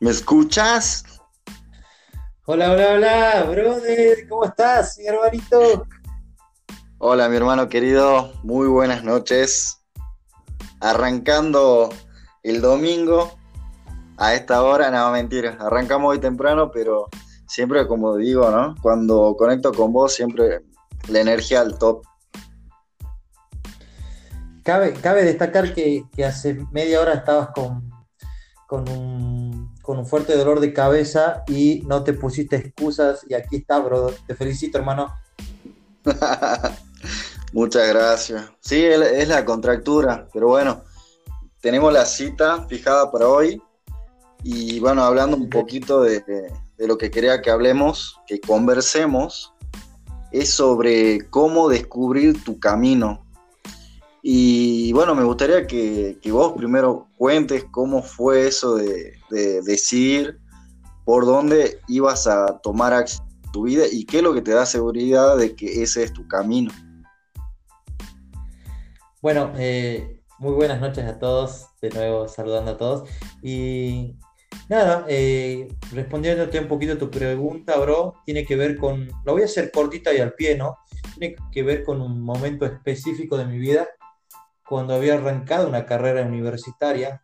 ¿Me escuchas? Hola, hola, hola, brother, ¿cómo estás, mi hermanito? Hola, mi hermano querido, muy buenas noches. Arrancando el domingo a esta hora, no, mentira, arrancamos hoy temprano, pero siempre como digo, ¿no? Cuando conecto con vos, siempre la energía al top. Cabe, cabe destacar que, hace media hora estabas con, con un con un fuerte dolor de cabeza y no te pusiste excusas y aquí está, bro. Te felicito, hermano. Muchas gracias. Sí, es la contractura, pero bueno, tenemos la cita fijada para hoy y bueno, hablando un poquito de, de lo que quería que hablemos, que conversemos, es sobre cómo descubrir tu camino. Y bueno, me gustaría que, vos primero cuentes cómo fue eso de, decidir por dónde ibas a tomar acción tu vida y qué es lo que te da seguridad de que ese es tu camino. Bueno, eh, muy buenas noches a todos, de nuevo saludando a todos. Y nada, eh, respondiéndote un poquito a tu pregunta, bro, tiene que ver con, lo voy a hacer cortita y al pie, ¿no? Tiene que ver con un momento específico de mi vida cuando había arrancado una carrera universitaria,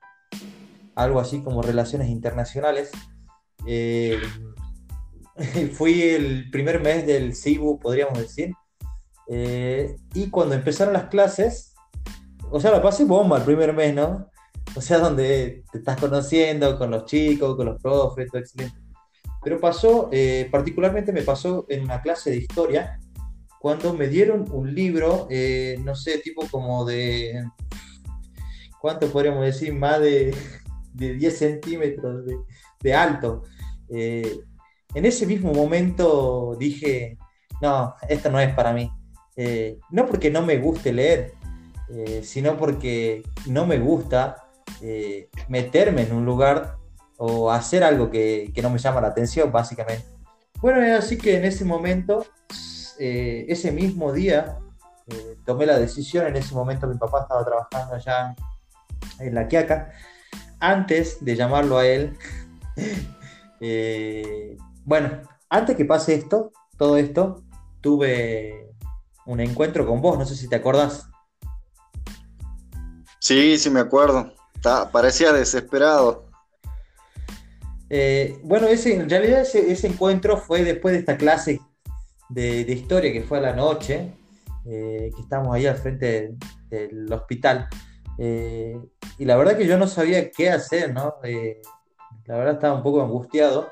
algo así como relaciones internacionales. Eh, fui el primer mes del CIBU, podríamos decir. Eh, y cuando empezaron las clases, o sea, la pasé bomba el primer mes, ¿no? O sea, donde te estás conociendo con los chicos, con los profes, todo excelente. Pero pasó, eh, particularmente me pasó en una clase de historia, cuando me dieron un libro, eh, no sé, tipo como de, ¿cuánto podríamos decir? Más de, 10 centímetros de, alto. Eh, en ese mismo momento dije, no, esto no es para mí. Eh, no porque no me guste leer, sino porque no me gusta meterme en un lugar o hacer algo que, que no me llama la atención, básicamente. Bueno, así que en ese momento eh, ese mismo día eh, tomé la decisión, en ese momento mi papá estaba trabajando allá en La Quiaca, antes de llamarlo a él, eh, bueno, antes que pase esto, todo esto, tuve un encuentro con vos, no sé si te acordás. Sí, sí me acuerdo, parecía desesperado. bueno, ese, en realidad ese, ese, encuentro fue después de esta clase de, historia que fue a la noche, eh, que estábamos ahí al frente del, hospital. Eh, y la verdad que yo no sabía qué hacer, ¿no? Eh, la verdad estaba un poco angustiado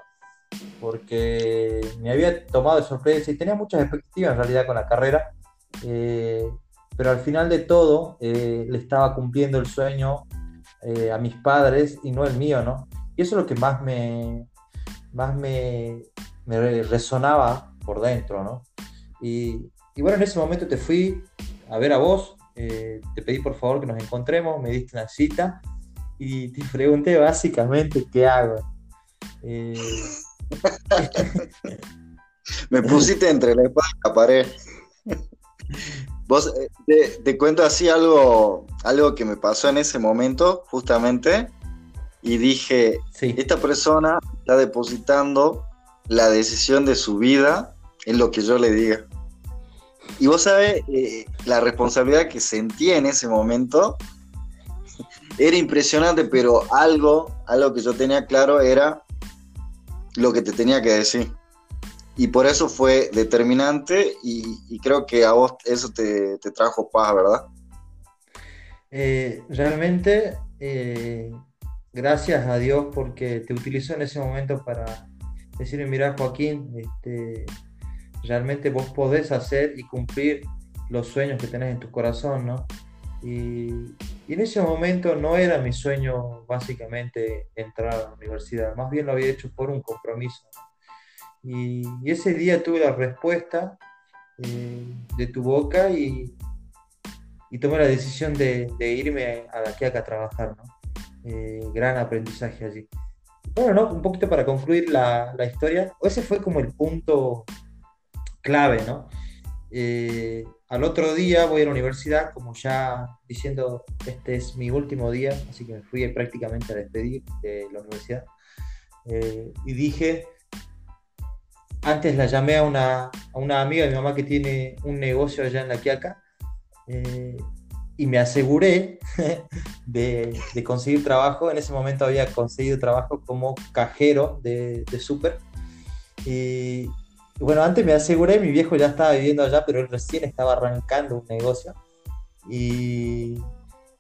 porque me había tomado de sorpresa y tenía muchas expectativas en realidad con la carrera, pero al final de todo le estaba cumpliendo el sueño a mis padres y no el mío, ¿no? Y eso es lo que más me, más me, me resonaba por dentro, ¿no? Y, bueno, en ese momento te fui a ver a vos, eh, te pedí por favor que nos encontremos, me diste una cita y te pregunté básicamente qué hago. Eh, me pusiste entre la la pared. Vos eh, te, cuento así algo, algo que me pasó en ese momento, justamente, y dije, esta persona está depositando la decisión de su vida en lo que yo le diga. Y vos sabés, eh, la responsabilidad que sentí en ese momento era impresionante, pero algo, algo que yo tenía claro era lo que te tenía que decir. Y por eso fue determinante y, creo que a vos eso te, trajo paz, ¿verdad? Eh, realmente, eh, gracias a Dios porque te utilizó en ese momento para, decirle, mira Joaquín, este, realmente vos podés hacer y cumplir los sueños que tenés en tu corazón, ¿no? Y, en ese momento no era mi sueño básicamente entrar a la universidad, más bien lo había hecho por un compromiso. Y, ese día tuve la respuesta eh, de tu boca y, tomé la decisión de, irme a la Quiaca a trabajar, ¿no? Eh, gran aprendizaje allí bueno, ¿no? Un poquito para concluir la, la historia, ese fue como el punto clave, ¿no? Eh, al otro día voy a la universidad, como ya diciendo, este es mi último día, así que me fui prácticamente a despedir de la universidad. eh, y dije, antes la llamé a una, amiga de mi mamá que tiene un negocio allá en La Quiaca eh, y me aseguré de, conseguir trabajo. En ese momento había conseguido trabajo como cajero de, de súper. Y, bueno, antes me aseguré, mi viejo ya estaba viviendo allá, pero él recién estaba arrancando un negocio. Y,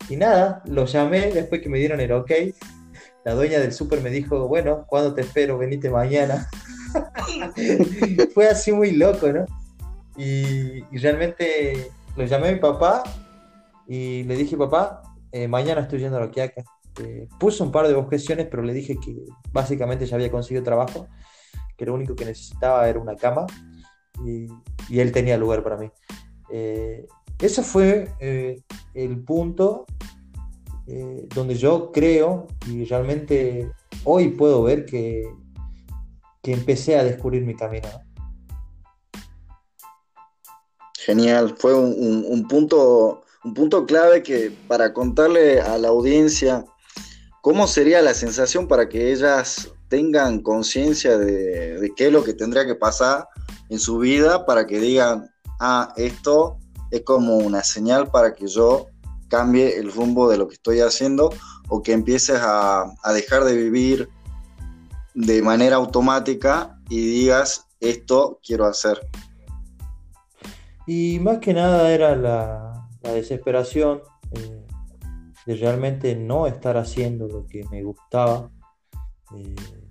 y nada, lo llamé después que me dieron el ok. La dueña del súper me dijo, bueno, ¿cuándo te espero? Venite mañana. Fue así muy loco, ¿no? Y, realmente lo llamé a mi papá y le dije, papá, eh, mañana estoy yendo a la Quiaca. Eh, puso un par de objeciones, pero le dije que básicamente ya había conseguido trabajo, que lo único que necesitaba era una cama y, él tenía lugar para mí. Eh, ese fue el punto donde yo creo y realmente hoy puedo ver que que empecé a descubrir mi camino. Genial, fue un, punto, un punto clave que para contarle a la audiencia cómo sería la sensación para que ellas tengan conciencia de, qué es lo que tendría que pasar en su vida para que digan, ah, esto es como una señal para que yo cambie el rumbo de lo que estoy haciendo o que empieces a, a dejar de vivir de manera automática y digas, esto quiero hacer. Y más que nada era la, desesperación eh, de realmente no estar haciendo lo que me gustaba. Eh,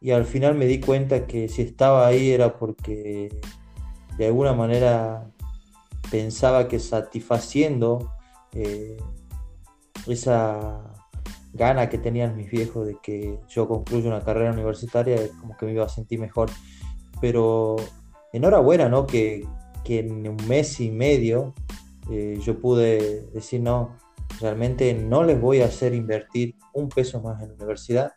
y al final me di cuenta que si estaba ahí era porque de alguna manera pensaba que satisfaciendo eh, esa gana que tenían mis viejos de que yo concluya una carrera universitaria, como que me iba a sentir mejor. Pero enhorabuena, ¿no? Que, que en un mes y medio eh, yo pude decir, no, realmente no les voy a hacer invertir un peso más en la universidad,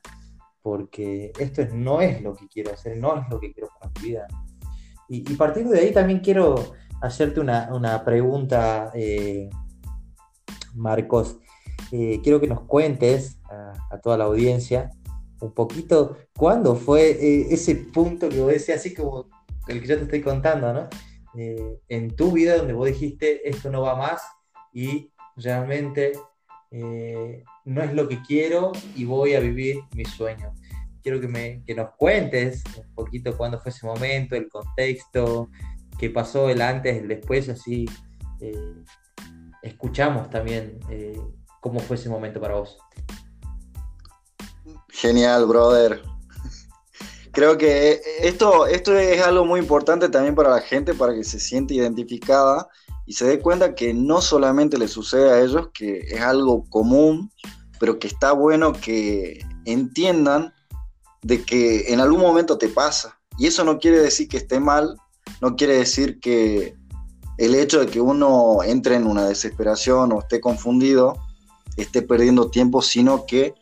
porque esto no es lo que quiero hacer, no es lo que quiero para mi vida. Y, partiendo de ahí también quiero hacerte una, pregunta, eh, Marcos. Eh, quiero que nos cuentes a, toda la audiencia un poquito cuándo fue eh, ese punto que vos decías, así como el que yo te estoy contando, ¿no? En tu vida donde vos dijiste esto no va más y realmente no es lo que quiero y voy a vivir mi sueño. Quiero que, me, que nos cuentes un poquito cuándo fue ese momento, el contexto, qué pasó el antes, el después, así escuchamos también ¿Cómo fue ese momento para vos? Genial, brother. Creo que esto, esto es algo muy importante también para la gente, para que se siente identificada y se dé cuenta que no solamente le sucede a ellos, que es algo común, pero que está bueno que entiendan de que en algún momento te pasa. Y eso no quiere decir que esté mal, no quiere decir que el hecho de que uno entre en una desesperación o esté confundido esté perdiendo tiempo, sino que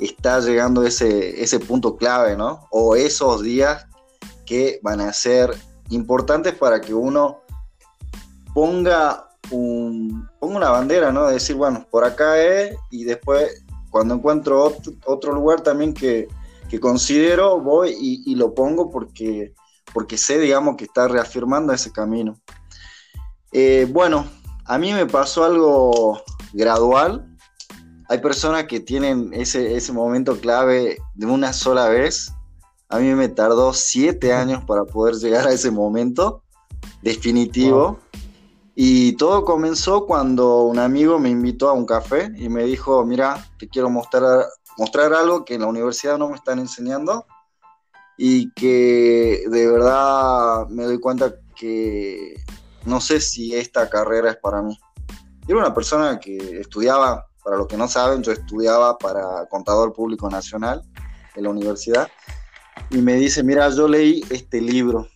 está llegando ese, ese punto clave, ¿no? O esos días que van a ser importantes para que uno ponga, un, ponga una bandera, ¿no? De decir, bueno, por acá es, y después cuando encuentro otro, lugar también que, considero, voy y, lo pongo porque, porque sé, digamos, que está reafirmando ese camino. Eh, bueno, a mí me pasó algo gradual, hay personas que tienen ese, ese momento clave de una sola vez. A mí me tardó siete años para poder llegar a ese momento definitivo. Y todo comenzó cuando un amigo me invitó a un café y me dijo, mira, te quiero mostrar, mostrar algo que en la universidad no me están enseñando y que de verdad me doy cuenta que no sé si esta carrera es para mí. Era una persona que estudiaba para los que no saben, yo estudiaba para Contador Público Nacional en la universidad y me dice, mira, yo leí este libro.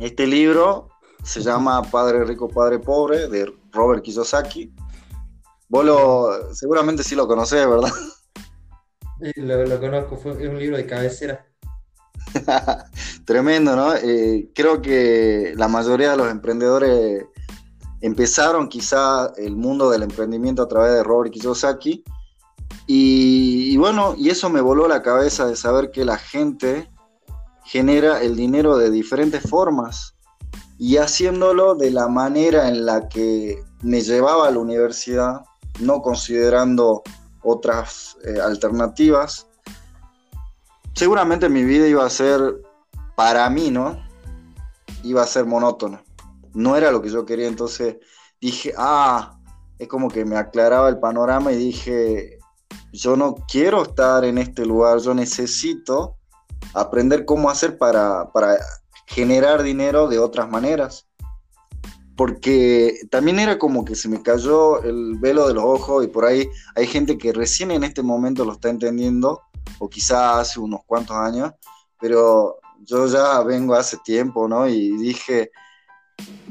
Este libro se llama Padre Rico, Padre Pobre, de Robert Kiyosaki. Vos lo, seguramente sí lo conocés, ¿verdad? Sí, lo, conozco, es un libro de cabecera. Tremendo, ¿no? Eh, creo que la mayoría de los emprendedores empezaron quizá el mundo del emprendimiento a través de Robert Kiyosaki Y, bueno, y eso me voló la cabeza de saber que la gente genera el dinero de diferentes formas y haciéndolo de la manera en la que me llevaba a la universidad, no considerando otras eh, alternativas, seguramente mi vida iba a ser, para mí, ¿no? Iba a ser monótona. No era lo que yo quería, entonces dije, ah, es como que me aclaraba el panorama y dije, yo no quiero estar en este lugar, yo necesito aprender cómo hacer para, para generar dinero de otras maneras. Porque también era como que se me cayó el velo de los ojos y por ahí hay gente que recién en este momento lo está entendiendo, o quizás hace unos cuantos años, pero yo ya vengo hace tiempo, ¿no? Y dije,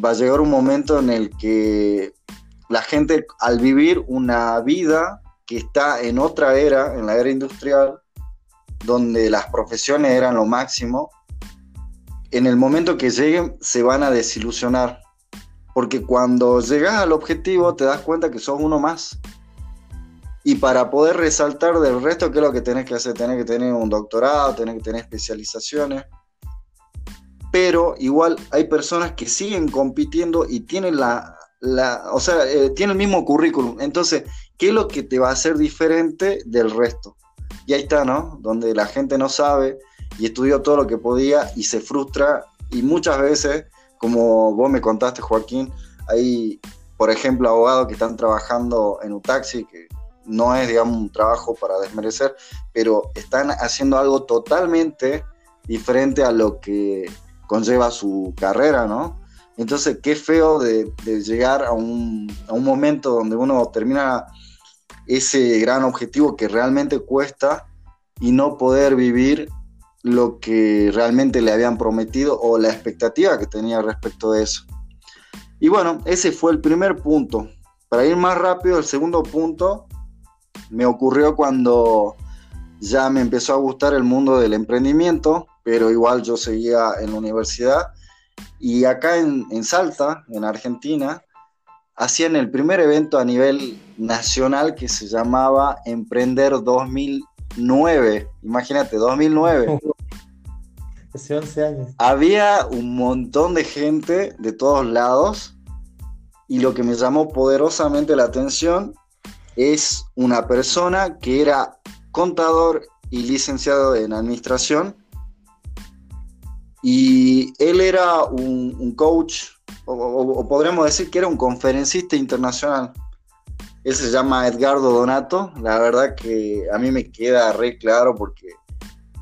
va a llegar un momento en el que la gente al vivir una vida que está en otra era, en la era industrial, donde las profesiones eran lo máximo, en el momento que lleguen se van a desilusionar. Porque cuando llegas al objetivo te das cuenta que sos uno más. Y para poder resaltar del resto, ¿qué es lo que tenés que hacer? Tenés que tener un doctorado, tenés que tener especializaciones. Pero igual hay personas que siguen compitiendo y tienen la, o sea, eh, tiene el mismo currículum. Entonces, ¿qué es lo que te va a hacer diferente del resto? Y ahí está, ¿no? Donde la gente no sabe y estudió todo lo que podía y se frustra. Y muchas veces, como vos me contaste, Joaquín, hay, por ejemplo, abogados que están trabajando en un taxi, que no es, digamos, un trabajo para desmerecer, pero están haciendo algo totalmente diferente a lo que conlleva su carrera, ¿no? Entonces, qué feo de, llegar a un, momento donde uno termina ese gran objetivo que realmente cuesta y no poder vivir lo que realmente le habían prometido o la expectativa que tenía respecto de eso. Y bueno, ese fue el primer punto. Para ir más rápido, el segundo punto me ocurrió cuando ya me empezó a gustar el mundo del emprendimiento, pero igual yo seguía en la universidad y acá en, Salta, en Argentina, hacían el primer evento a nivel nacional que se llamaba Emprender 2009. Imagínate, 2009. Hace 11 años. Había un montón de gente de todos lados y lo que me llamó poderosamente la atención es una persona que era contador y licenciado en administración y él era un, coach, o, podríamos decir que era un conferencista internacional. Él se llama Edgardo Donato. La verdad que a mí me queda re claro porque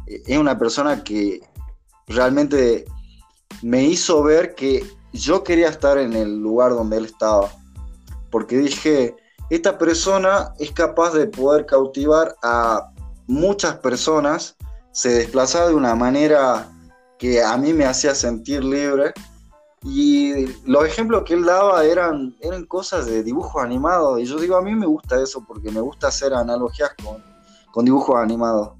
es una persona que realmente me hizo ver que yo quería estar en el lugar donde él estaba. Porque dije, esta persona es capaz de poder cautivar a muchas personas, se desplaza de una manera que a mí me hacía sentir libre. Y los ejemplos que él daba eran, eran cosas de dibujos animados. Y yo digo, a mí me gusta eso porque me gusta hacer analogías con, con dibujos animados.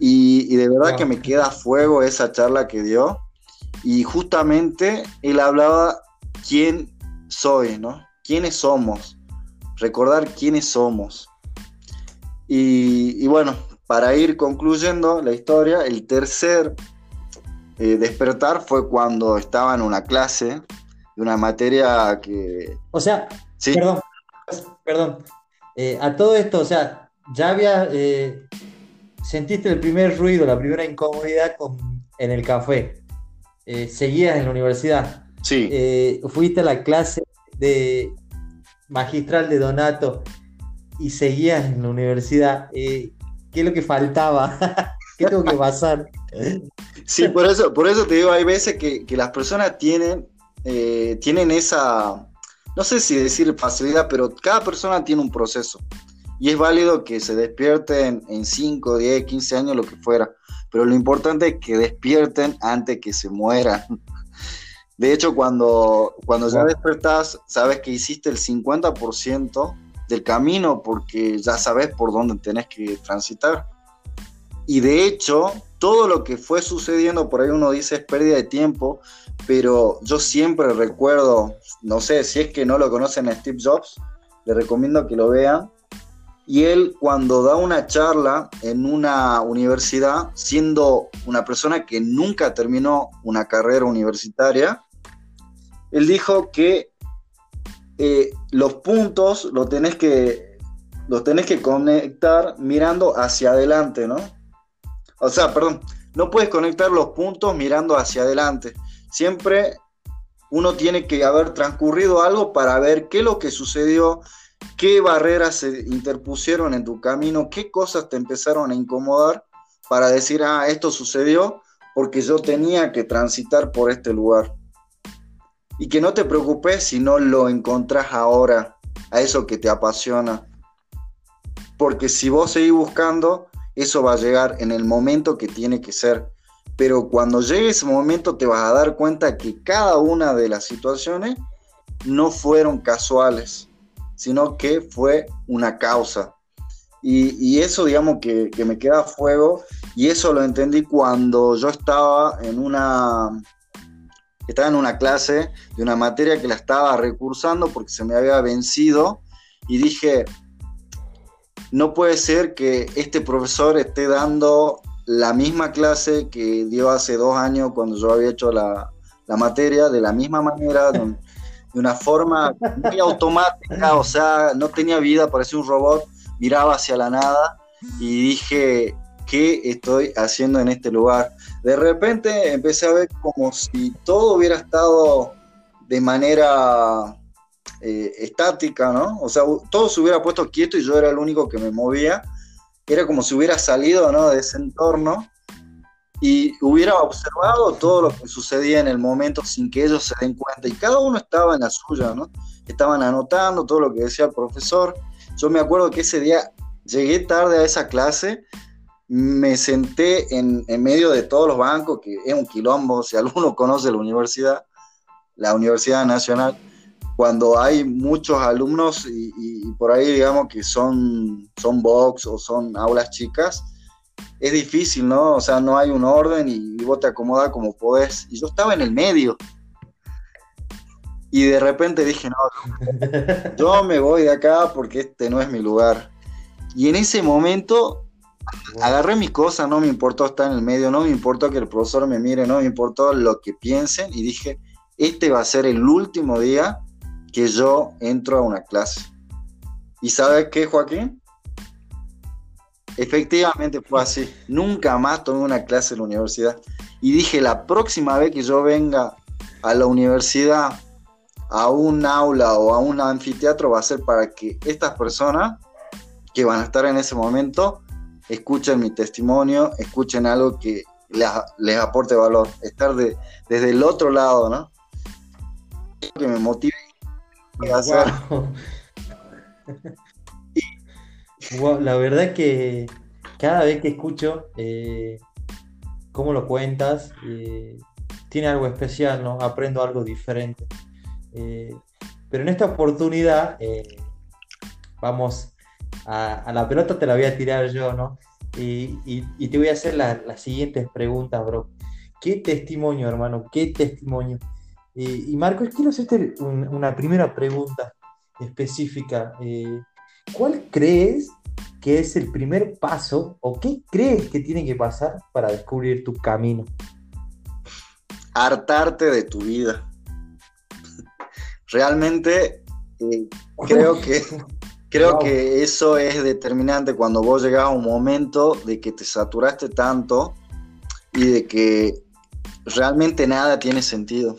Y, de verdad que me queda a fuego esa charla que dio. Y justamente él hablaba quién soy, ¿no? ¿Quiénes somos? Recordar quiénes somos. Y, y bueno, para ir concluyendo la historia, el tercer eh, despertar fue cuando estaba en una clase de una materia que... O sea, perdón, perdón. Eh, a todo esto, o sea, ya había... Eh, sentiste el primer ruido, la primera incomodidad en el café. seguías en la universidad. Sí. fuiste a la clase de magistral de Donato y seguías en la universidad. ¿Qué es lo que faltaba? ¿Qué tengo que pasar? Sí, por eso, por eso te digo, hay veces que, las personas tienen, eh, tienen esa, no sé si decir facilidad, pero cada persona tiene un proceso. Y es válido que se despierten en 5, 10, 15 años, lo que fuera. Pero lo importante es que despierten antes que se mueran. De hecho, cuando, cuando ya despertás, sabes que hiciste el 50% del camino porque ya sabes por dónde tenés que transitar. Y de hecho, todo lo que fue sucediendo, por ahí uno dice es pérdida de tiempo, pero yo siempre recuerdo, no sé, si es que no lo conocen a Steve Jobs, le recomiendo que lo vean. Y él cuando da una charla en una universidad, siendo una persona que nunca terminó una carrera universitaria, él dijo que eh, los puntos los tenés que, los tenés que conectar mirando hacia adelante, ¿no? O sea, perdón, no puedes conectar los puntos mirando hacia adelante. Siempre uno tiene que haber transcurrido algo para ver qué es lo que sucedió, qué barreras se interpusieron en tu camino, qué cosas te empezaron a incomodar para decir, ah, esto sucedió porque yo tenía que transitar por este lugar. Y que no te preocupes si no lo encontrás ahora, a eso que te apasiona. Porque si vos seguís buscando, eso va a llegar en el momento que tiene que ser. Pero cuando llegue ese momento te vas a dar cuenta que cada una de las situaciones no fueron casuales, sino que fue una causa. Y, eso, digamos, que, me queda a fuego, y eso lo entendí cuando yo estaba en una, estaba en una clase de una materia que la estaba recursando porque se me había vencido, y dije, no puede ser que este profesor esté dando la misma clase que dio hace dos años cuando yo había hecho la, materia, de la misma manera, de, una forma muy automática, o sea, no tenía vida, parecía un robot, miraba hacia la nada y dije, ¿qué estoy haciendo en este lugar? De repente empecé a ver como si todo hubiera estado de manera eh, estática, ¿no? O sea, todo se hubiera puesto quieto y yo era el único que me movía. Era como si hubiera salido, ¿no? De ese entorno y hubiera observado todo lo que sucedía en el momento sin que ellos se den cuenta. Y cada uno estaba en la suya, ¿no? Estaban anotando todo lo que decía el profesor. Yo me acuerdo que ese día llegué tarde a esa clase, me senté en, en medio de todos los bancos, que es un quilombo, si alguno conoce la universidad, la Universidad Nacional, cuando hay muchos alumnos y, por ahí digamos que son, son box o son aulas chicas, es difícil, ¿no? O sea, no hay un orden y, vos te acomodas como podés. Y yo estaba en el medio. Y de repente dije, no, yo me voy de acá porque este no es mi lugar. Y en ese momento agarré mis cosas, no me importó estar en el medio, no me importó que el profesor me mire, no me importó lo que piensen y dije, este va a ser el último día que yo entro a una clase. ¿Y sabes qué, Joaquín? Efectivamente fue así. Nunca más tomé una clase en la universidad. Y dije, la próxima vez que yo venga a la universidad, a un aula o a un anfiteatro, va a ser para que estas personas que van a estar en ese momento escuchen mi testimonio, escuchen algo que les, aporte valor. Estar de, desde el otro lado, ¿no? Que me motive la verdad que cada vez que escucho eh, cómo lo cuentas, eh, tiene algo especial, ¿no? Aprendo algo diferente. Eh, pero en esta oportunidad, vamos a, la pelota, te la voy a tirar yo, ¿no? Y, te voy a hacer las siguientes preguntas, bro. ¿Qué testimonio, hermano? ¿Qué testimonio? Y Marcos, quiero hacerte una primera pregunta específica. Eh, ¿Cuál crees que es el primer paso o qué crees que tiene que pasar para descubrir tu camino? Hartarte de tu vida. Realmente eh, creo que creo que eso es determinante cuando vos llegas a un momento de que te saturaste tanto y de que realmente nada tiene sentido.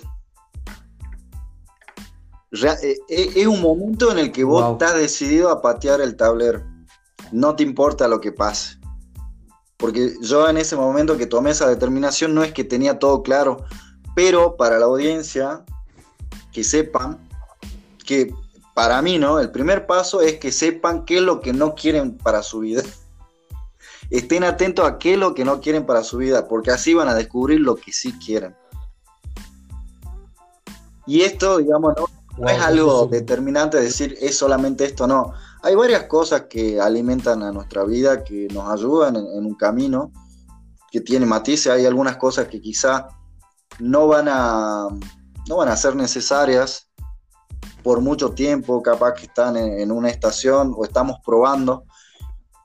Eh, eh, es un momento en el que vos estás decidido a patear el tablero. No te importa lo que pase. Porque yo en ese momento que tomé esa determinación no es que tenía todo claro, pero para la audiencia, que sepan que para mí, ¿no? El primer paso es que sepan qué es lo que no quieren para su vida. Estén atentos a qué es lo que no quieren para su vida, porque así van a descubrir lo que sí quieren. Y esto, digamos, no, no es algo determinante decir es solamente esto, no. Hay varias cosas que alimentan a nuestra vida, que nos ayudan en, un camino, que tiene matices. Hay algunas cosas que quizá no van a, no van a ser necesarias por mucho tiempo, capaz que están en, una estación o estamos probando,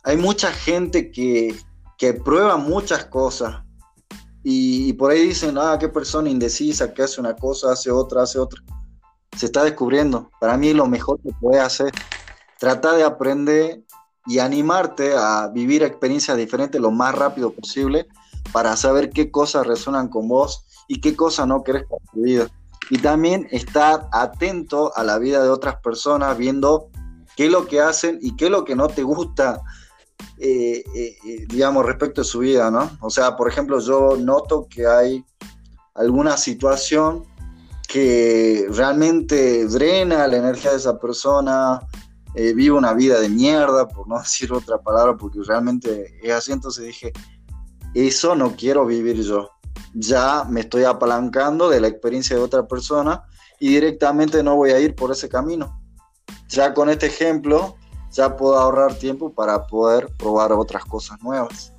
hay mucha gente que, que prueba muchas cosas y, por ahí dicen, ah, qué persona indecisa, que hace una cosa, hace otra, hace otra. Se está descubriendo. Para mí lo mejor que puede hacer, trata de aprender y animarte a vivir experiencias diferentes lo más rápido posible para saber qué cosas resuenan con vos y qué cosas no querés para tu vida. Y también estar atento a la vida de otras personas, viendo qué es lo que hacen y qué es lo que no te gusta eh, eh, eh, digamos, respecto a su vida, ¿no? O sea, por ejemplo, yo noto que hay alguna situación que realmente drena la energía de esa persona, vive una vida de mierda, por no decir otra palabra, porque realmente es así, entonces dije, eso no quiero vivir yo. Ya me estoy apalancando de la experiencia de otra persona y directamente no voy a ir por ese camino. Ya con este ejemplo, ya puedo ahorrar tiempo para poder probar otras cosas nuevas.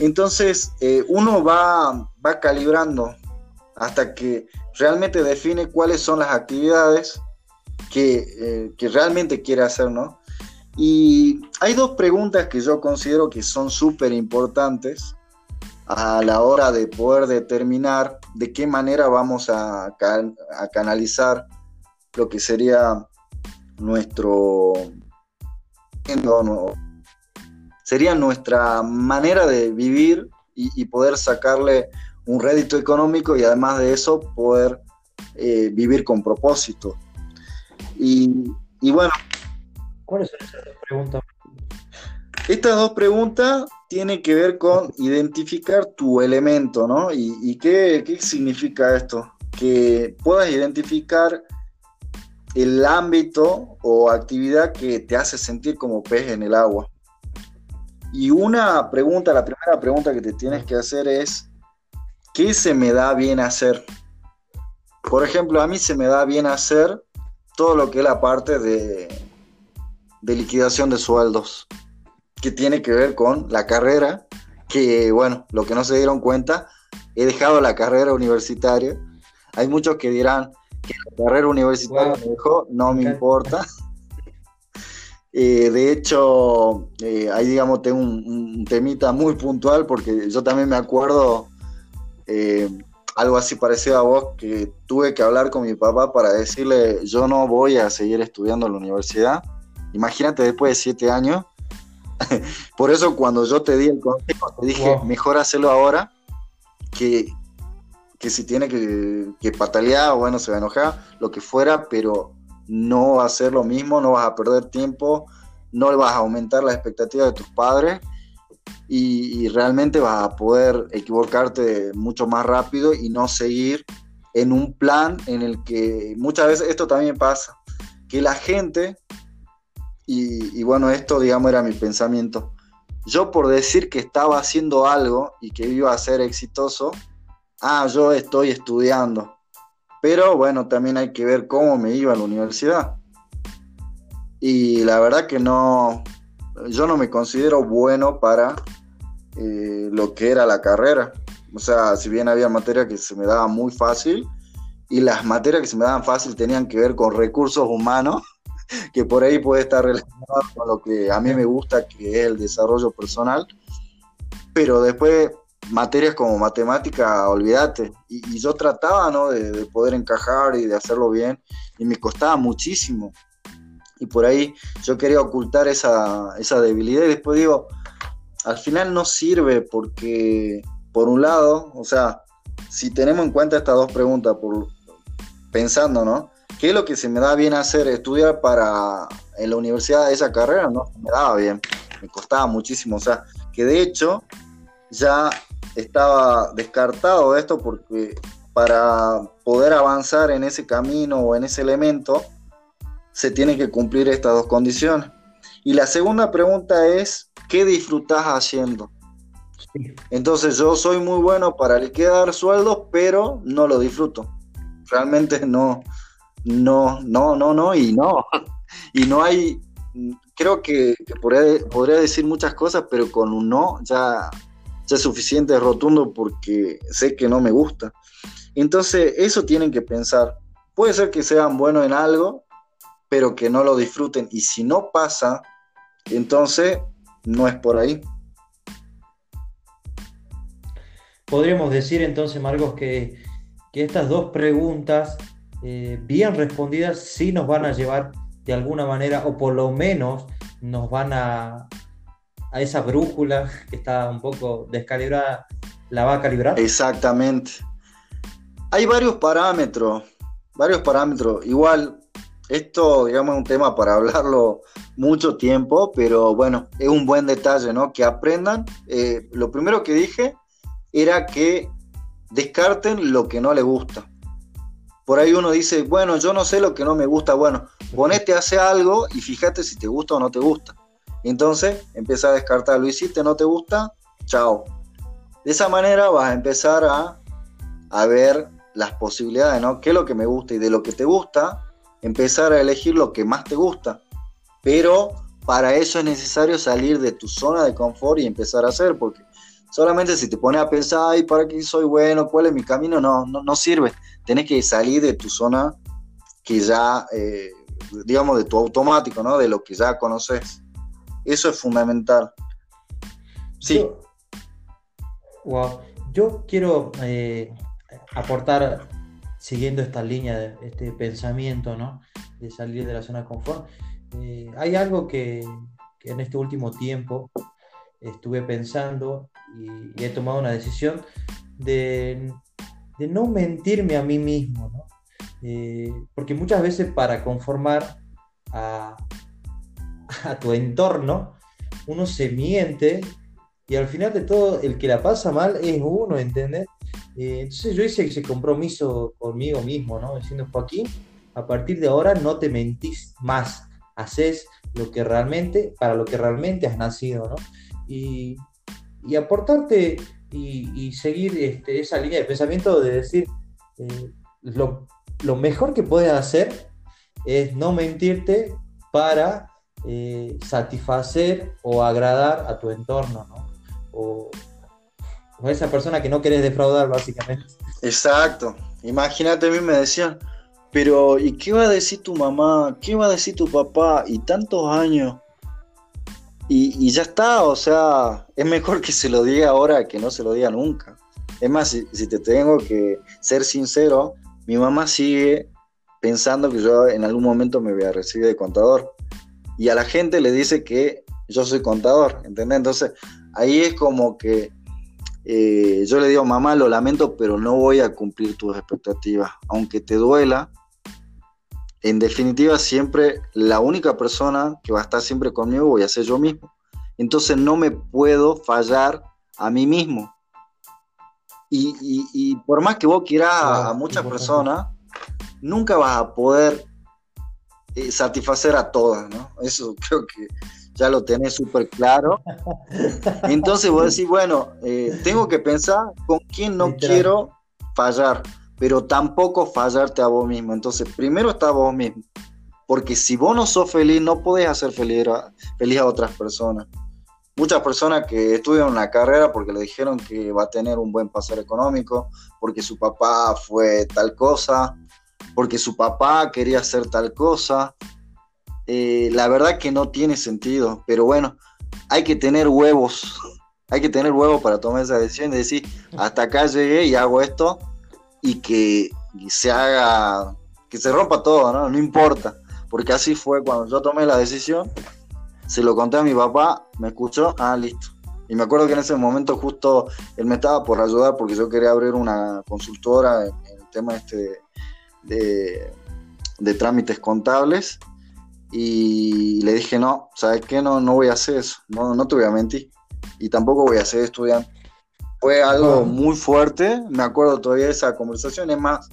Entonces, eh, uno va, va calibrando hasta que realmente define cuáles son las actividades que, eh, que realmente quiere hacer, ¿no? Y hay dos preguntas que yo considero que son súper importantes a la hora de poder determinar de qué manera vamos a, a canalizar lo que sería nuestro, sería nuestra manera de vivir y, poder sacarle un rédito económico y además de eso poder eh, vivir con propósito. Y, bueno. ¿Cuáles son esas dos preguntas? Estas dos preguntas tienen que ver con identificar tu elemento, ¿no? ¿Y, qué, qué significa esto? Que puedas identificar el ámbito o actividad que te hace sentir como pez en el agua. Y una pregunta, la primera pregunta que te tienes que hacer es, ¿qué se me da bien hacer? Por ejemplo, a mí se me da bien hacer todo lo que es la parte de, de liquidación de sueldos, que tiene que ver con la carrera, que bueno, lo que no se dieron cuenta, he dejado la carrera universitaria. Hay muchos que dirán, que la carrera universitaria me dejó, no me importa. Eh, de hecho, eh, ahí digamos tengo un, temita muy puntual porque yo también me acuerdo eh, algo así parecido a vos que tuve que hablar con mi papá para decirle yo no voy a seguir estudiando en la universidad. Imagínate después de siete años. Por eso cuando yo te di el consejo te dije mejor hacerlo ahora que, que si tiene que, que patalear, bueno, se va a enojar, lo que fuera, pero no va a ser lo mismo, no vas a perder tiempo, no vas a aumentar la expectativa de tus padres y, realmente vas a poder equivocarte mucho más rápido y no seguir en un plan en el que muchas veces esto también pasa, que la gente, y, y bueno, esto digamos era mi pensamiento, yo por decir que estaba haciendo algo y que iba a ser exitoso, ah, yo estoy estudiando. Pero bueno, también hay que ver cómo me iba a la universidad. Y la verdad que no, yo no me considero bueno para eh, lo que era la carrera. O sea, si bien había materias que se me daban muy fácil, y las materias que se me daban fácil tenían que ver con recursos humanos, que por ahí puede estar relacionado con lo que a mí me gusta, que es el desarrollo personal. Pero después materias como matemática, olvídate. Y, yo trataba, ¿no? De, poder encajar y de hacerlo bien, y me costaba muchísimo. Y por ahí yo quería ocultar esa, esa debilidad y después digo, al final no sirve porque, por un lado, o sea, si tenemos en cuenta estas dos preguntas, por, pensando, ¿no? ¿Qué es lo que se me da bien hacer? Estudiar para en la universidad esa carrera, no, me daba bien, me costaba muchísimo, o sea, que de hecho ya estaba descartado esto porque para poder avanzar en ese camino o en ese elemento, se tienen que cumplir estas dos condiciones. Y la segunda pregunta es, ¿qué disfrutas haciendo? Entonces yo soy muy bueno para liquidar sueldos, pero no lo disfruto. Realmente no, no, no, no, no y no. Y no hay, creo que, podría, podría decir muchas cosas, pero con un no ya sea suficiente rotundo porque sé que no me gusta. Entonces, eso tienen que pensar. Puede ser que sean buenos en algo, pero que no lo disfruten. Y si no pasa, entonces no es por ahí. Podríamos decir entonces, Marcos, que, estas dos preguntas eh, bien respondidas sí nos van a llevar de alguna manera, o por lo menos nos van a, a esa brújula que está un poco descalibrada, la va a calibrar. Exactamente. Hay varios parámetros, varios parámetros. Igual, esto, digamos, es un tema para hablarlo mucho tiempo, pero bueno, es un buen detalle, ¿no? Que aprendan. Eh, lo primero que dije era que descarten lo que no les gusta. Por ahí uno dice, bueno, yo no sé lo que no me gusta. Bueno, ponete a hacer algo y fíjate si te gusta o no te gusta. Entonces, empieza a descartar, lo hiciste, no te gusta, chao. De esa manera vas a empezar a, a ver las posibilidades, ¿no? ¿Qué es lo que me gusta? Y de lo que te gusta, empezar a elegir lo que más te gusta. Pero para eso es necesario salir de tu zona de confort y empezar a hacer, porque solamente si te pones a pensar, ay, ¿para qué soy bueno? ¿Cuál es mi camino? No, no, sirve. Tienes que salir de tu zona que ya, eh, digamos, de tu automático, ¿no? De lo que ya conoces. Eso es fundamental. Sí. wow. Yo quiero eh, aportar, siguiendo esta línea, de este pensamiento, ¿no? De salir de la zona de confort. Eh, hay algo que, en este último tiempo estuve pensando y, he tomado una decisión de, no mentirme a mí mismo, ¿no? Eh, porque muchas veces para conformar a, a tu entorno, uno se miente y al final de todo el que la pasa mal es uno, ¿entendés? Eh, entonces yo hice ese compromiso conmigo mismo, ¿no? Diciendo, Joaquín, a partir de ahora no te mentís más, haces lo que realmente, para lo que realmente has nacido, ¿no? Y, aportarte y, seguir este, esa línea de pensamiento de decir, eh, lo, mejor que puedes hacer es no mentirte para eh, satisfacer o agradar a tu entorno, ¿no? O, esa persona que no querés defraudar, básicamente. Exacto. Imagínate, a mí me decían, pero ¿y qué va a decir tu mamá? ¿Qué va a decir tu papá? Y tantos años. Y, ya está, o sea, es mejor que se lo diga ahora que no se lo diga nunca. Es más, si, si te tengo que ser sincero, mi mamá sigue pensando que yo en algún momento me voy a recibir de contador. Y a la gente le dice que yo soy contador, ¿entendés? Entonces, ahí es como que eh, yo le digo, mamá, lo lamento, pero no voy a cumplir tus expectativas. Aunque te duela, en definitiva, siempre la única persona que va a estar siempre conmigo voy a ser yo mismo. Entonces no me puedo fallar a mí mismo. Y, por más que vos quieras a, muchas personas, nunca vas a poder eh, satisfacer a todas, ¿no? Eso creo que ya lo tenés súper claro. Entonces vos decís, bueno, eh, tengo que pensar con quién no quiero fallar, pero tampoco fallarte a vos mismo. Entonces, primero está vos mismo, porque si vos no sos feliz, no podés hacer feliz a, feliz a otras personas. Muchas personas que estudian una carrera porque le dijeron que va a tener un buen pasar económico, porque su papá fue tal cosa, porque su papá quería hacer tal cosa, eh, la verdad que no tiene sentido, pero bueno, hay que tener huevos, hay que tener huevos para tomar esa decisión y decir, hasta acá llegué y hago esto y que se haga, que se rompa todo, ¿no? No importa, porque así fue cuando yo tomé la decisión, se lo conté a mi papá, me escuchó, ah, listo. Y me acuerdo que en ese momento justo él me estaba por ayudar porque yo quería abrir una consultora en, el tema este de, de trámites contables y le dije, no, ¿sabes qué? No, no voy a hacer eso, no, no te voy a mentir. Y tampoco voy a ser estudiante. Fue algo muy fuerte, me acuerdo todavía de esa conversación, es más,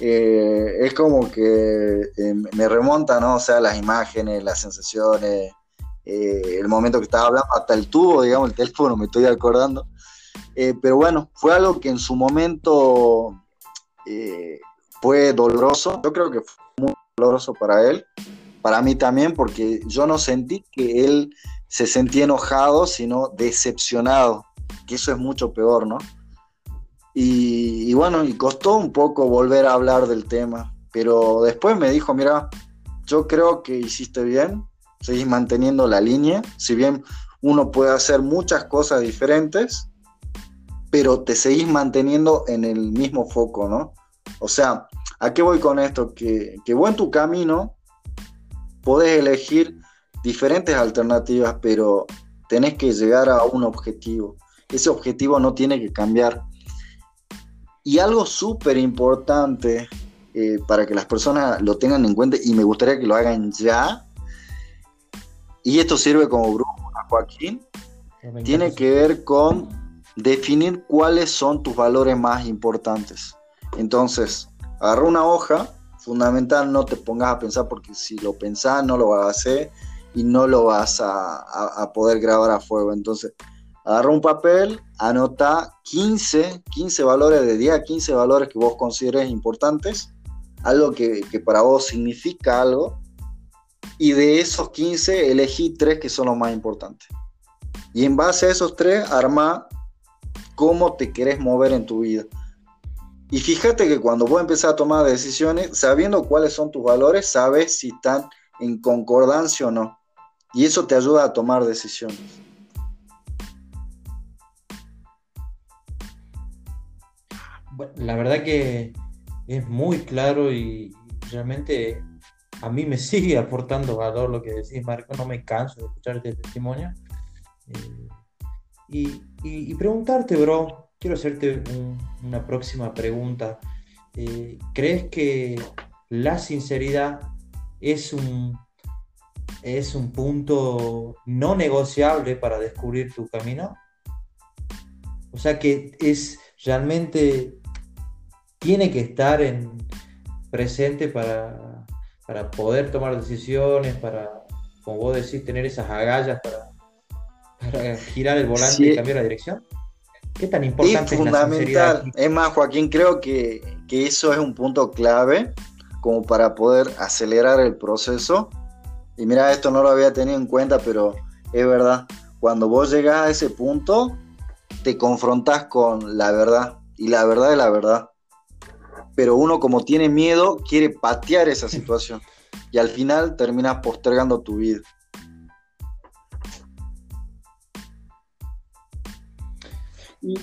eh, es como que eh, me remonta, ¿no? O sea, las imágenes, las sensaciones, eh, el momento que estaba hablando, hasta el tubo, digamos, el teléfono, me estoy acordando. pero bueno, fue algo que en su momento fue doloroso, yo creo que fue muy doloroso para él, para mí también, porque yo no sentí que él se sentía enojado, sino decepcionado, que eso es mucho peor, ¿no? Y, bueno, y costó un poco volver a hablar del tema, pero después me dijo, mira, yo creo que hiciste bien, seguís manteniendo la línea, si bien uno puede hacer muchas cosas diferentes, pero te seguís manteniendo en el mismo foco, ¿no? O sea, ¿a qué voy con esto? Que, que vos en tu camino podés elegir diferentes alternativas, pero tenés que llegar a un objetivo. Ese objetivo no tiene que cambiar. Y algo súper importante eh, para que las personas lo tengan en cuenta y me gustaría que lo hagan ya, y esto sirve como grupo a Joaquín, tiene que ver con definir cuáles son tus valores más importantes. Entonces, agarra una hoja, fundamental, no te pongas a pensar porque si lo pensás no lo vas a hacer y no lo vas a, poder grabar a fuego. Entonces, agarra un papel, anota 15, 15 valores de 10 a 15 valores que vos consideres importantes, algo que, para vos significa algo, y de esos 15 elegí tres que son los más importantes. Y en base a esos tres, arma cómo te querés mover en tu vida. Y fíjate que cuando vos empezás a tomar decisiones, sabiendo cuáles son tus valores, sabes si están en concordancia o no. Y eso te ayuda a tomar decisiones. la verdad que es muy claro y realmente a mí me sigue aportando valor lo que decís, Marco, no me canso de escuchar este testimonio. Eh, y, preguntarte, bro, quiero hacerte una próxima pregunta. Eh, ¿Crees que la sinceridad es un, es un punto no negociable para descubrir tu camino? O sea que es realmente tiene que estar en, presente para, para poder tomar decisiones, para, como vos decís, tener esas agallas para, girar el volante y cambiar la dirección? ¿Qué tan importante es fundamental. es más, Joaquín, creo que, eso es un punto clave como para poder acelerar el proceso. Y mira, esto no lo había tenido en cuenta, pero es verdad. Cuando vos llegás a ese punto, te confrontás con la verdad. Y la verdad es la verdad pero uno como tiene miedo quiere patear esa situación y al final terminas postergando tu vida.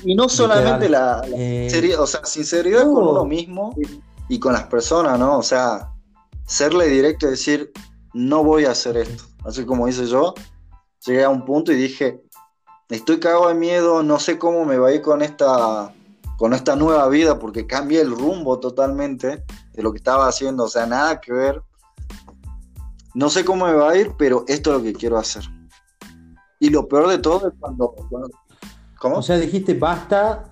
Y, no solamente la, eh, o sea, sinceridad con uno mismo y con las personas, ¿no? O sea, serle directo y decir, no voy a hacer esto. Así como hice yo, llegué a un punto y dije, estoy cagado de miedo, no sé cómo me va a ir con esta con esta nueva vida porque cambié el rumbo totalmente de lo que estaba haciendo, o sea, nada que ver. No sé cómo me va a ir, pero esto es lo que quiero hacer. Y lo peor de todo es cuando... ¿Cómo? O sea, dijiste basta...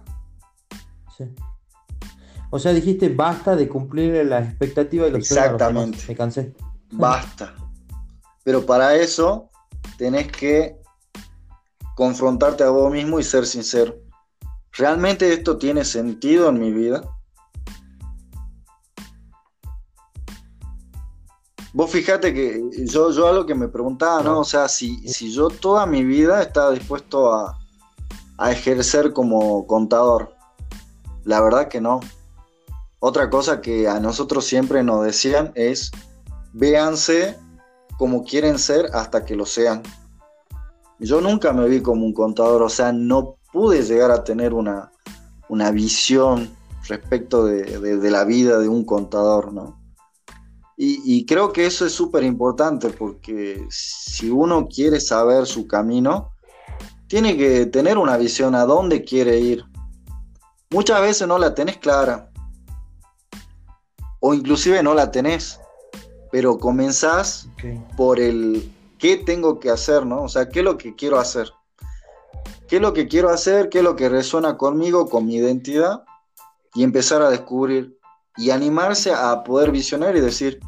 O sea, dijiste basta de cumplir las expectativas y los Exactamente. Me cansé. Basta. Pero para eso tenés que confrontarte a vos mismo y ser sincero. ¿realmente esto tiene sentido en mi vida? Vos fíjate que yo, yo algo que me preguntaba, ¿no? O sea, si, si yo toda mi vida estaba dispuesto a, a ejercer como contador. La verdad que no. Otra cosa que a nosotros siempre nos decían es, véanse como quieren ser hasta que lo sean. Yo nunca me vi como un contador, o sea, no pude llegar a tener una, visión respecto de, la vida de un contador, ¿no? Y, creo que eso es súper importante porque si uno quiere saber su camino, tiene que tener una visión a dónde quiere ir. Muchas veces no la tenés clara, o inclusive no la tenés, pero comenzás por el qué tengo que hacer, ¿no? O sea, qué es lo que quiero hacer qué es lo que quiero hacer, qué es lo que resuena conmigo, con mi identidad, y empezar a descubrir y animarse a poder visionar y decir,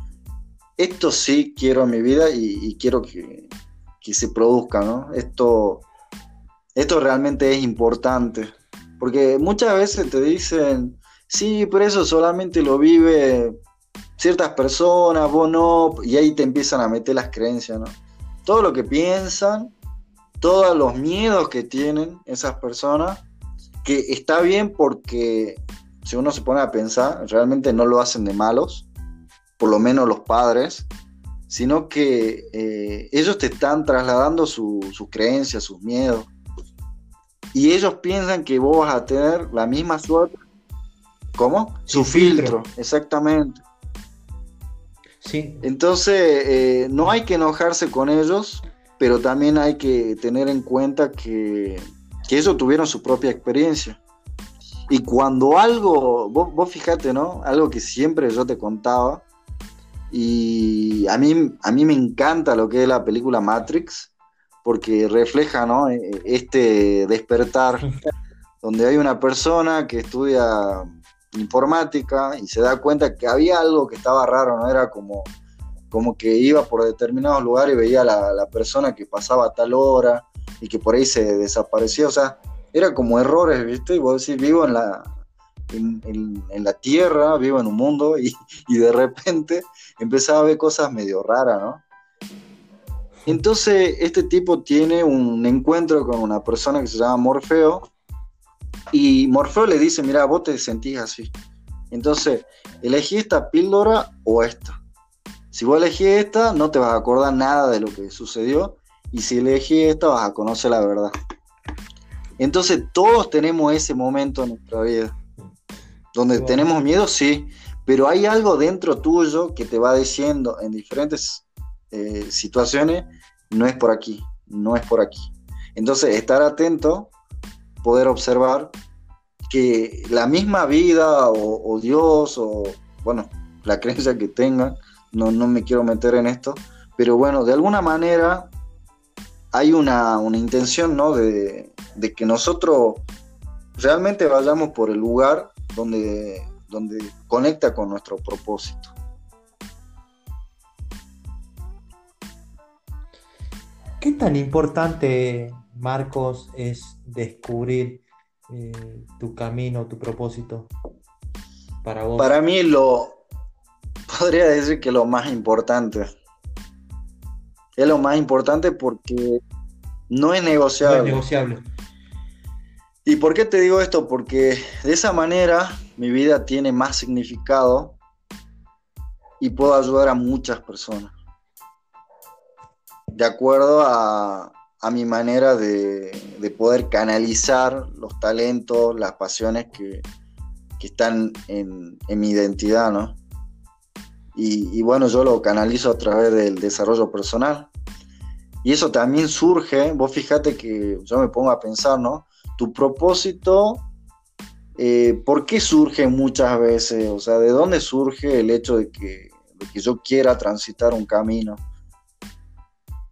esto sí quiero en mi vida y, quiero que, se produzca, ¿no? Esto, esto realmente es importante, porque muchas veces te dicen, sí, pero eso solamente lo vive ciertas personas, vos no, y ahí te empiezan a meter las creencias, ¿no? Todo lo que piensan todos los miedos que tienen esas personas, que está bien porque si uno se pone a pensar, realmente no lo hacen de malos, por lo menos los padres, sino que eh, ellos te están trasladando sus creencias, sus miedos. Y ellos piensan que vos vas a tener la misma suerte. ¿Cómo? Su filtro, exactamente. Sí. Entonces, eh, no hay que enojarse con ellos, pero también hay que tener en cuenta que, que ellos tuvieron su propia experiencia. Y cuando algo, vos, vos fíjate, ¿no? Algo que siempre yo te contaba, y a mí, a mí me encanta lo que es la película Matrix, porque refleja ¿no? E, e, este despertar, donde hay una persona que estudia informática y se da cuenta que había algo que estaba raro, ¿no? Era como, como que iba por determinados lugares y veía a la, la persona que pasaba a tal hora y que por ahí se desaparecía, o sea, era como errores, ¿viste? Y vos decís, vivo en la, en, la tierra, vivo en un mundo y, de repente empezaba a ver cosas medio raras, ¿no? Entonces este tipo tiene un encuentro con una persona que se llama Morfeo y Morfeo le dice, mira, vos te sentís así. Entonces, elegí esta píldora o esta. Si vos elegís esta, no te vas a acordar nada de lo que sucedió y si elegís esta, vas a conocer la verdad. Entonces todos tenemos ese momento en nuestra vida donde tenemos miedo, sí, pero hay algo dentro tuyo que te va diciendo en diferentes eh, situaciones, no es por aquí, no es por aquí. Entonces, estar atento, poder observar que la misma vida o, Dios o, bueno, la creencia que tengan, no, no, me quiero meter en esto, pero bueno, de alguna manera hay una, intención, ¿no? De, de que nosotros realmente vayamos por el lugar donde, donde conecta con nuestro propósito. ¿Qué tan importante, Marcos, es descubrir eh, tu camino, tu propósito para vos? Para mí lo podría decir que lo más importante. Es lo más importante porque no es negociable. No es negociable. ¿Y por qué te digo esto? Porque de esa manera mi vida tiene más significado y puedo ayudar a muchas personas. De acuerdo a, mi manera de, poder canalizar los talentos, las pasiones que, están en, mi identidad, ¿no? Y, bueno, yo lo canalizo a través del desarrollo personal. Y eso también surge, vos fíjate que yo me pongo a pensar, ¿no? tu propósito, eh, ¿por qué surge muchas veces? O sea, ¿de dónde surge el hecho de que, yo quiera transitar un camino?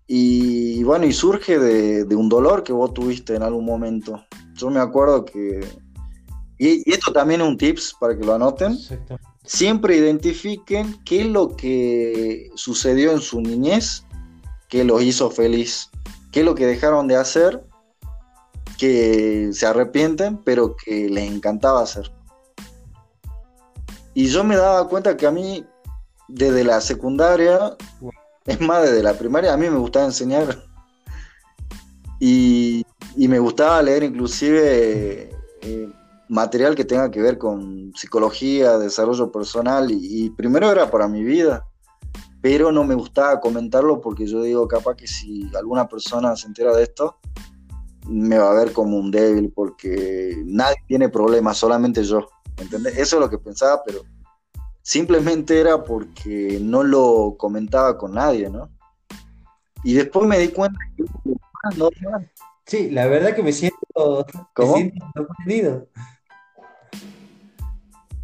Y, bueno, y surge de, un dolor que vos tuviste en algún momento. Yo me acuerdo que... Y, y esto también es un tips para que lo anoten. Siempre identifiquen qué es lo que sucedió en su niñez que los hizo feliz. ¿Qué es lo que dejaron de hacer que se arrepienten, pero que les encantaba hacer. Y yo me daba cuenta que a mí, desde la secundaria, es más, desde la primaria, a mí me gustaba enseñar. Y, me gustaba leer inclusive eh, material que tenga que ver con psicología, desarrollo personal, y, y, primero era para mi vida, pero no me gustaba comentarlo porque yo digo, capaz que si alguna persona se entera de esto, me va a ver como un débil porque nadie tiene problemas, solamente yo. ¿Entendés? Eso es lo que pensaba, pero simplemente era porque no lo comentaba con nadie, ¿no? Y después me di cuenta que no, Sí, la verdad que me siento, sorprendido.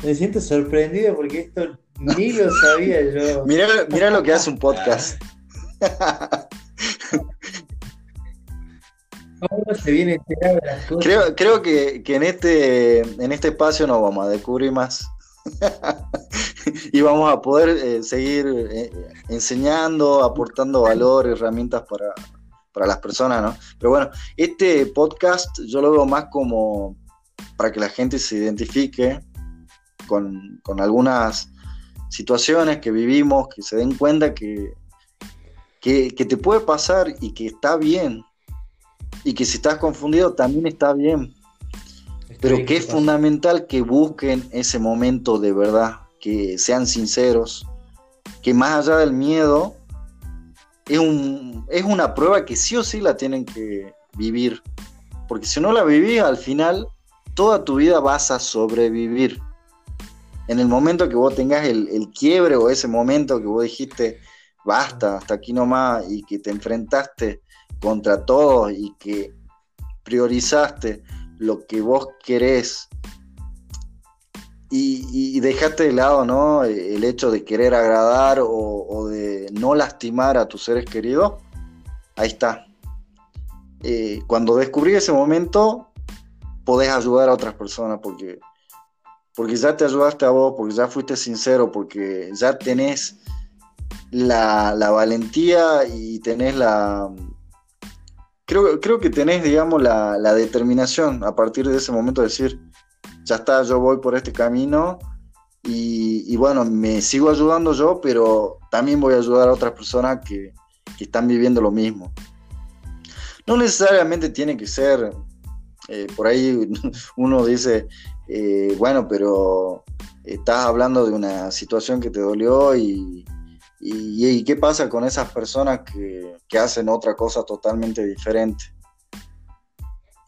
Me siento sorprendido porque esto ni lo sabía yo. Mira, mira lo que hace un podcast. Creo, creo que, en, este, en este espacio nos vamos a descubrir más. y vamos a poder eh, seguir eh, enseñando, aportando valor, herramientas para, las personas, ¿no? Pero bueno, este podcast yo lo veo más como para que la gente se identifique con, algunas situaciones que vivimos, que se den cuenta que, que, que te puede pasar y que está bien, y que si estás confundido también está bien. Pero que es fundamental que busquen ese momento de verdad, que sean sinceros, que más allá del miedo es, un, es una prueba que sí o sí la tienen que vivir. Porque si no la vivís, al final toda tu vida vas a sobrevivir. En el momento que vos tengas el, el quiebre o ese momento que vos dijiste, basta, hasta aquí nomás, y que te enfrentaste contra todos y que priorizaste lo que vos querés y, dejaste de lado ¿no? el hecho de querer agradar o, de no lastimar a tus seres queridos, ahí está. Eh, cuando descubrí ese momento, podés ayudar a otras personas porque, porque ya te ayudaste a vos, porque ya fuiste sincero, porque ya tenés la, valentía y tenés la... Creo, creo que tenés, digamos, la, la determinación a partir de ese momento de decir, ya está, yo voy por este camino y, bueno, me sigo ayudando yo, pero también voy a ayudar a otras personas que, están viviendo lo mismo. No necesariamente tiene que ser, eh, por ahí uno dice, eh, bueno, pero estás hablando de una situación que te dolió y, y, qué pasa con esas personas que, que, hacen otra cosa totalmente diferente.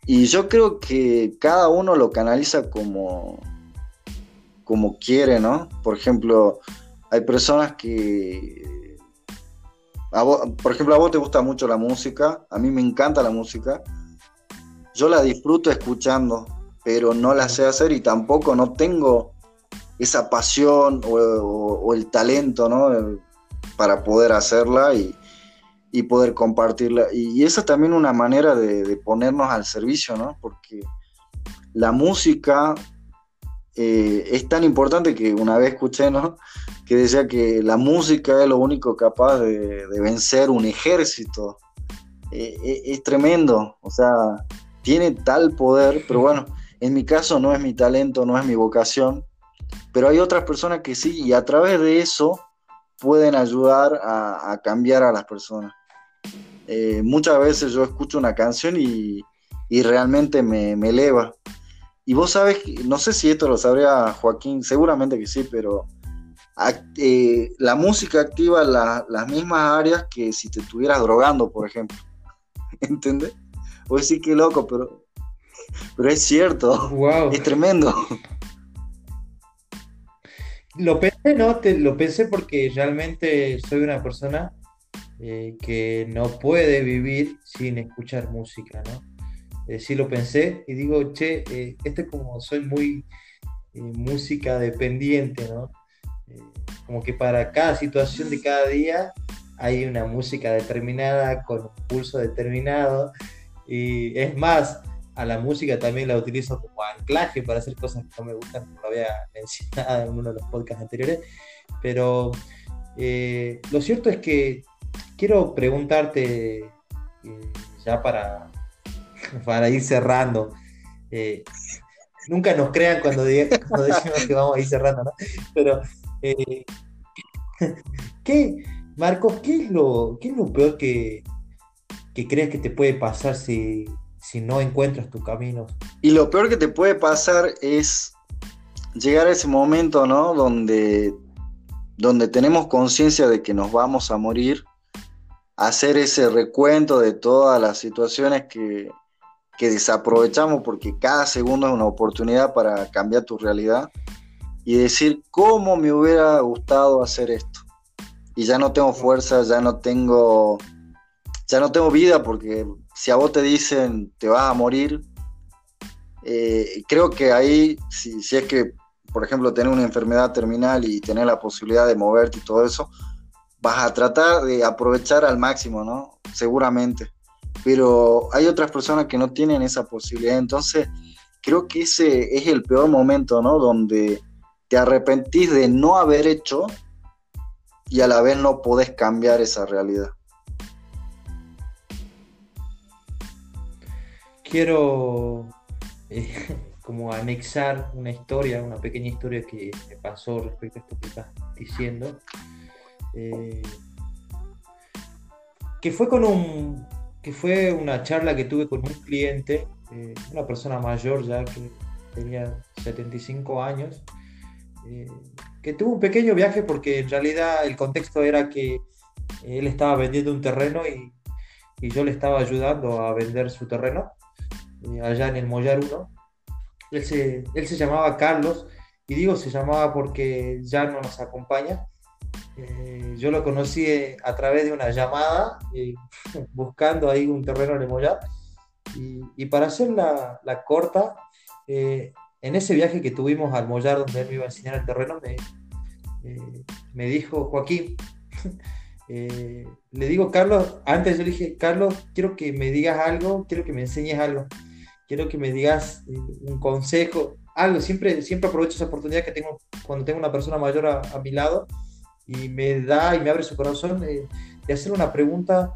Y yo creo que cada uno lo canaliza como, como quiere, ¿no? Por ejemplo, hay personas que... por ejemplo, a vos te gusta mucho la música, a mí me encanta la música. Yo la disfruto escuchando, pero no la sé hacer y tampoco no tengo esa pasión o, o el talento, ¿no? Para poder hacerla y, y poder compartirla. Y, esa es también una manera de, ponernos al servicio, ¿no? Porque la música eh, es tan importante que una vez escuché, ¿no? Que decía que la música es lo único capaz de, vencer un ejército. Eh, eh, es tremendo, o sea, tiene tal poder, pero bueno, en mi caso no es mi talento, no es mi vocación, pero hay otras personas que sí, y a través de eso pueden ayudar a cambiar a las personas. Eh, muchas veces yo escucho una canción y, realmente me, eleva. Y vos sabes, no sé si esto lo sabría Joaquín, seguramente que sí, pero eh, la música activa las mismas áreas que si te estuvieras drogando, por ejemplo. ¿Entendés? Voy sí que loco, pero, pero es cierto. Wow. Es tremendo. Lo pensé, ¿no? Te, lo pensé porque realmente soy una persona eh, que no puede vivir sin escuchar música, ¿no? Eh, sí lo pensé y digo, che, eh, este como soy muy música dependiente, ¿no? como que para cada situación de cada día hay una música determinada con un pulso determinado y es más, a la música también la utilizo como anclaje para hacer cosas que no me gustan, como lo había mencionado en uno de los podcasts anteriores, pero lo cierto es que quiero preguntarte, eh, ya para, para ir cerrando, eh, nunca nos crean cuando, decimos que vamos a ir cerrando, ¿no? Pero, eh, ¿qué, Marcos, qué es lo, qué es lo peor que, crees que te puede pasar si, si no encuentras tu camino? Y lo peor que te puede pasar es llegar a ese momento, ¿no? Donde, donde tenemos conciencia de que nos vamos a morir hacer ese recuento de todas las situaciones que, desaprovechamos porque cada segundo es una oportunidad para cambiar tu realidad y decir cómo me hubiera gustado hacer esto. Y ya no tengo fuerza, ya no tengo, ya no tengo vida porque si a vos te dicen te vas a morir, eh, creo que ahí, si, si es que, por ejemplo, tener una enfermedad terminal y tener la posibilidad de moverte y todo eso, vas a tratar de aprovechar al máximo, ¿no? Seguramente. Pero hay otras personas que no tienen esa posibilidad. Entonces, creo que ese es el peor momento, ¿no? Donde te arrepentís de no haber hecho y a la vez no podés cambiar esa realidad. Quiero eh, como anexar una historia, una pequeña historia que me pasó respecto a esto que estás diciendo. Eh, que fue con un que fue una charla que tuve con un cliente, eh, una persona mayor ya que tenía 75 años, eh, que tuvo un pequeño viaje porque en realidad el contexto era que Él estaba vendiendo un terreno y, yo le estaba ayudando a vender su terreno eh, allá en el Mollar 1. Él se, él se llamaba Carlos y digo se llamaba porque ya no nos acompaña. Eh, yo lo conocí eh, a través de una llamada, buscando ahí un terreno en el Mollar. Y, para hacer la, corta, en ese viaje que tuvimos al Mollar, donde él me iba a enseñar el terreno, me, me dijo, Joaquín, eh, le digo, Carlos, antes yo le dije, Carlos, quiero que me digas algo, quiero que me enseñes algo, quiero que me digas eh, un consejo, algo, siempre, siempre aprovecho esa oportunidad que tengo cuando tengo una persona mayor a, mi lado y me da y me abre su corazón eh, de hacer una pregunta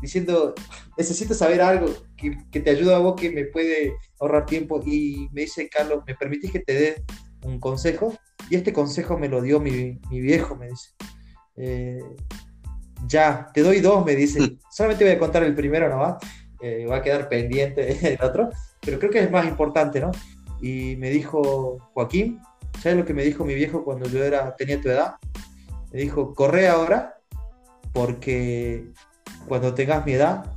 diciendo, necesito saber algo que, que, te ayuda a vos, que me puede ahorrar tiempo. Y me dice, Carlos, ¿me permitís que te dé un consejo? Y este consejo me lo dio mi, mi viejo, me dice. Eh, ya, te doy dos, me dice. Solamente voy a contar el primero nomás. Eh, va a quedar pendiente el otro. Pero creo que es más importante, ¿no? Y me dijo, Joaquín, ¿sabes lo que me dijo mi viejo cuando yo era, tenía tu edad? Me dijo, corre ahora, porque cuando tengas mi edad,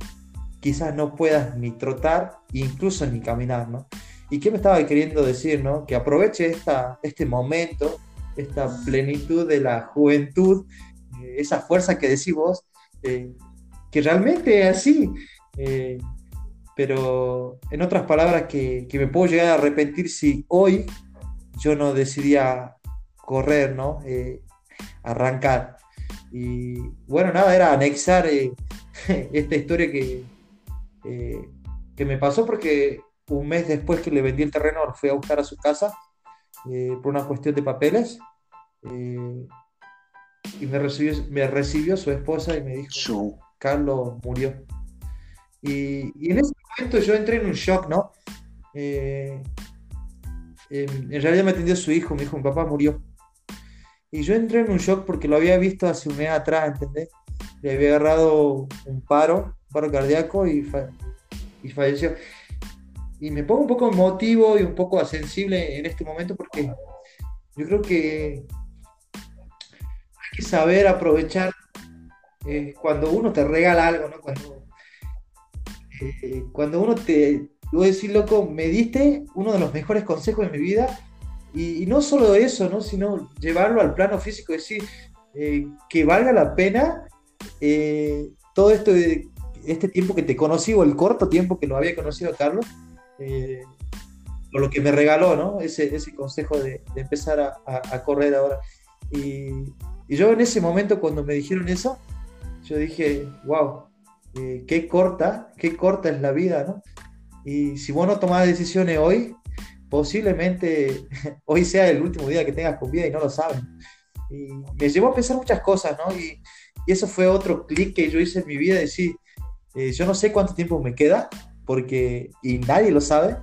quizás no puedas ni trotar, incluso ni caminar, ¿no? ¿Y qué me estaba queriendo decir, no? Que aproveche esta, este momento, esta plenitud de la juventud, eh, esa fuerza que decís vos, eh, que realmente es así. Eh, pero en otras palabras, que, que, me puedo llegar a arrepentir si hoy yo no decidía correr, ¿no? arrancar. Y bueno, nada, era anexar esta historia que, que me pasó porque un mes después que le vendí el terreno, fui a buscar a su casa eh, por una cuestión de papeles. Eh, y me recibió, me recibió su esposa y me dijo, Carlos murió. Y, en ese momento yo entré en un shock, ¿no? Eh, en, realidad me atendió su hijo, mi hijo, mi papá murió. Y yo entré en un shock porque lo había visto hace un mes atrás, ¿entendés? Le había agarrado un paro, un paro cardíaco y, y falleció y me pongo un poco emotivo y un poco sensible en este momento porque yo creo que hay que saber aprovechar eh, cuando uno te regala algo, ¿no? Cuando, eh, cuando uno te, voy a decir, loco, me diste uno de los mejores consejos de mi vida y, no solo eso, ¿no? Sino llevarlo al plano físico, decir, eh, que valga la pena todo esto este tiempo que te conocí o el corto tiempo que lo había conocido a Carlos, eh, por lo que me regaló, ¿no? Ese, ese consejo de, empezar a, correr ahora. Y, yo en ese momento, cuando me dijeron eso, yo dije, wow, eh, qué corta, qué corta es la vida, ¿no? Y si vos no tomás decisiones hoy, posiblemente hoy sea el último día que tengas con vida y no lo sabes. Y me llevó a pensar muchas cosas, ¿no? Y, eso fue otro clic que yo hice en mi vida, decir, eh, yo no sé cuánto tiempo me queda, porque, y nadie lo sabe,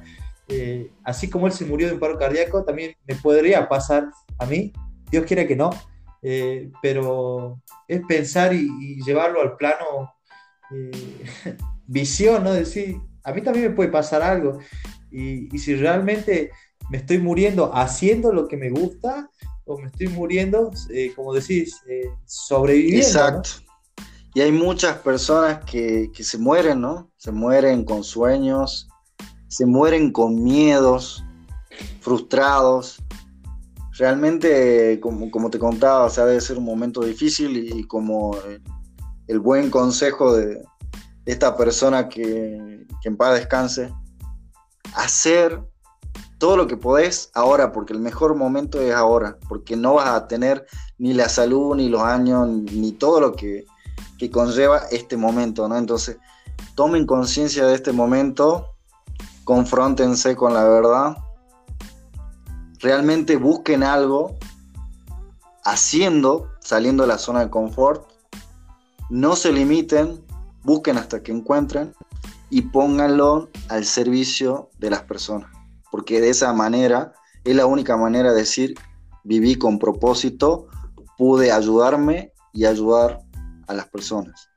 eh, así como él se murió de un paro cardíaco, también me podría pasar a mí, Dios quiere que no, eh, pero es pensar y, llevarlo al plano eh, visión, ¿no? Decir, a mí también me puede pasar algo, y, y, si realmente me estoy muriendo haciendo lo que me gusta, o me estoy muriendo, como decís, sobreviviendo. Exacto. Y hay muchas personas que, se mueren, ¿no? Se mueren con sueños, se mueren con miedos, frustrados. Realmente, como, como te contaba, o sea, debe ser un momento difícil y, como el, buen consejo de, esta persona que, que en paz descanse, hacer todo lo que podés ahora, porque el mejor momento es ahora, porque no vas a tener ni la salud, ni los años, ni todo lo que, que conlleva este momento, ¿no? Entonces, tomen conciencia de este momento, confrontense con la verdad, realmente busquen algo haciendo, saliendo de la zona de confort, no se limiten, busquen hasta que encuentren y pónganlo al servicio de las personas, porque de esa manera es la única manera de decir, viví con propósito, pude ayudarme y ayudar a las personas.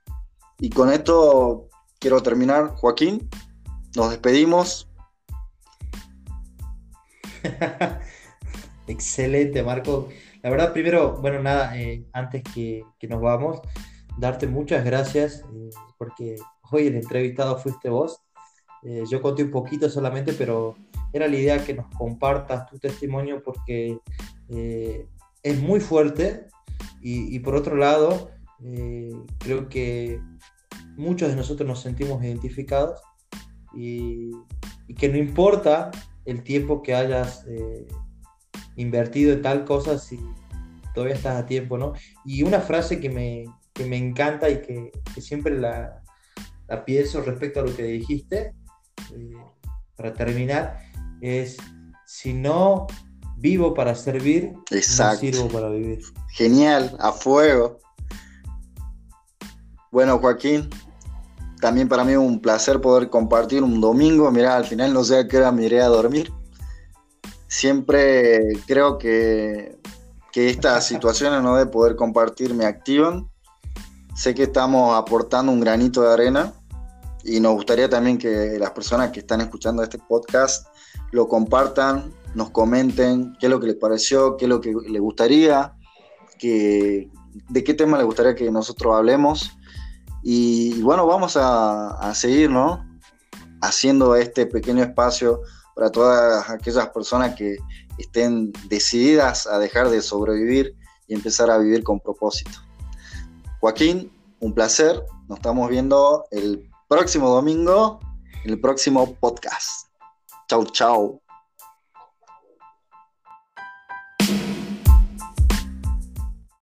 Y con esto quiero terminar, Joaquín. Nos despedimos. Excelente, Marco. La verdad, primero, bueno, nada, eh, antes que, nos vamos, darte muchas gracias, eh, porque hoy el entrevistado fuiste vos. Eh, yo conté un poquito solamente, pero era la idea que nos compartas tu testimonio porque es muy fuerte y, por otro lado, creo que muchos de nosotros nos sentimos identificados y, y que no importa el tiempo que hayas invertido en tal cosa si todavía estás a tiempo, ¿no? Y una frase que me, me encanta y que, siempre la, pienso respecto a lo que dijiste, eh, para terminar, es, si no vivo para servir, no sirvo para vivir. Genial, a fuego. Bueno, Joaquín, también para mí es un placer poder compartir un domingo. Mira, al final no sé a qué hora me iré a dormir siempre creo que, que estas situaciones ¿no? de poder compartir me activan. Sé que estamos aportando un granito de arena y nos gustaría también que las personas que están escuchando este podcast lo compartan, nos comenten qué es lo que les pareció, qué es lo que les gustaría, de qué tema les gustaría que nosotros hablemos. Y, bueno, vamos a, a seguir, ¿no? Haciendo este pequeño espacio para todas aquellas personas que estén decididas a dejar de sobrevivir y empezar a vivir con propósito. Joaquín, un placer. Nos estamos viendo el próximo domingo en el próximo podcast. Chau, chau.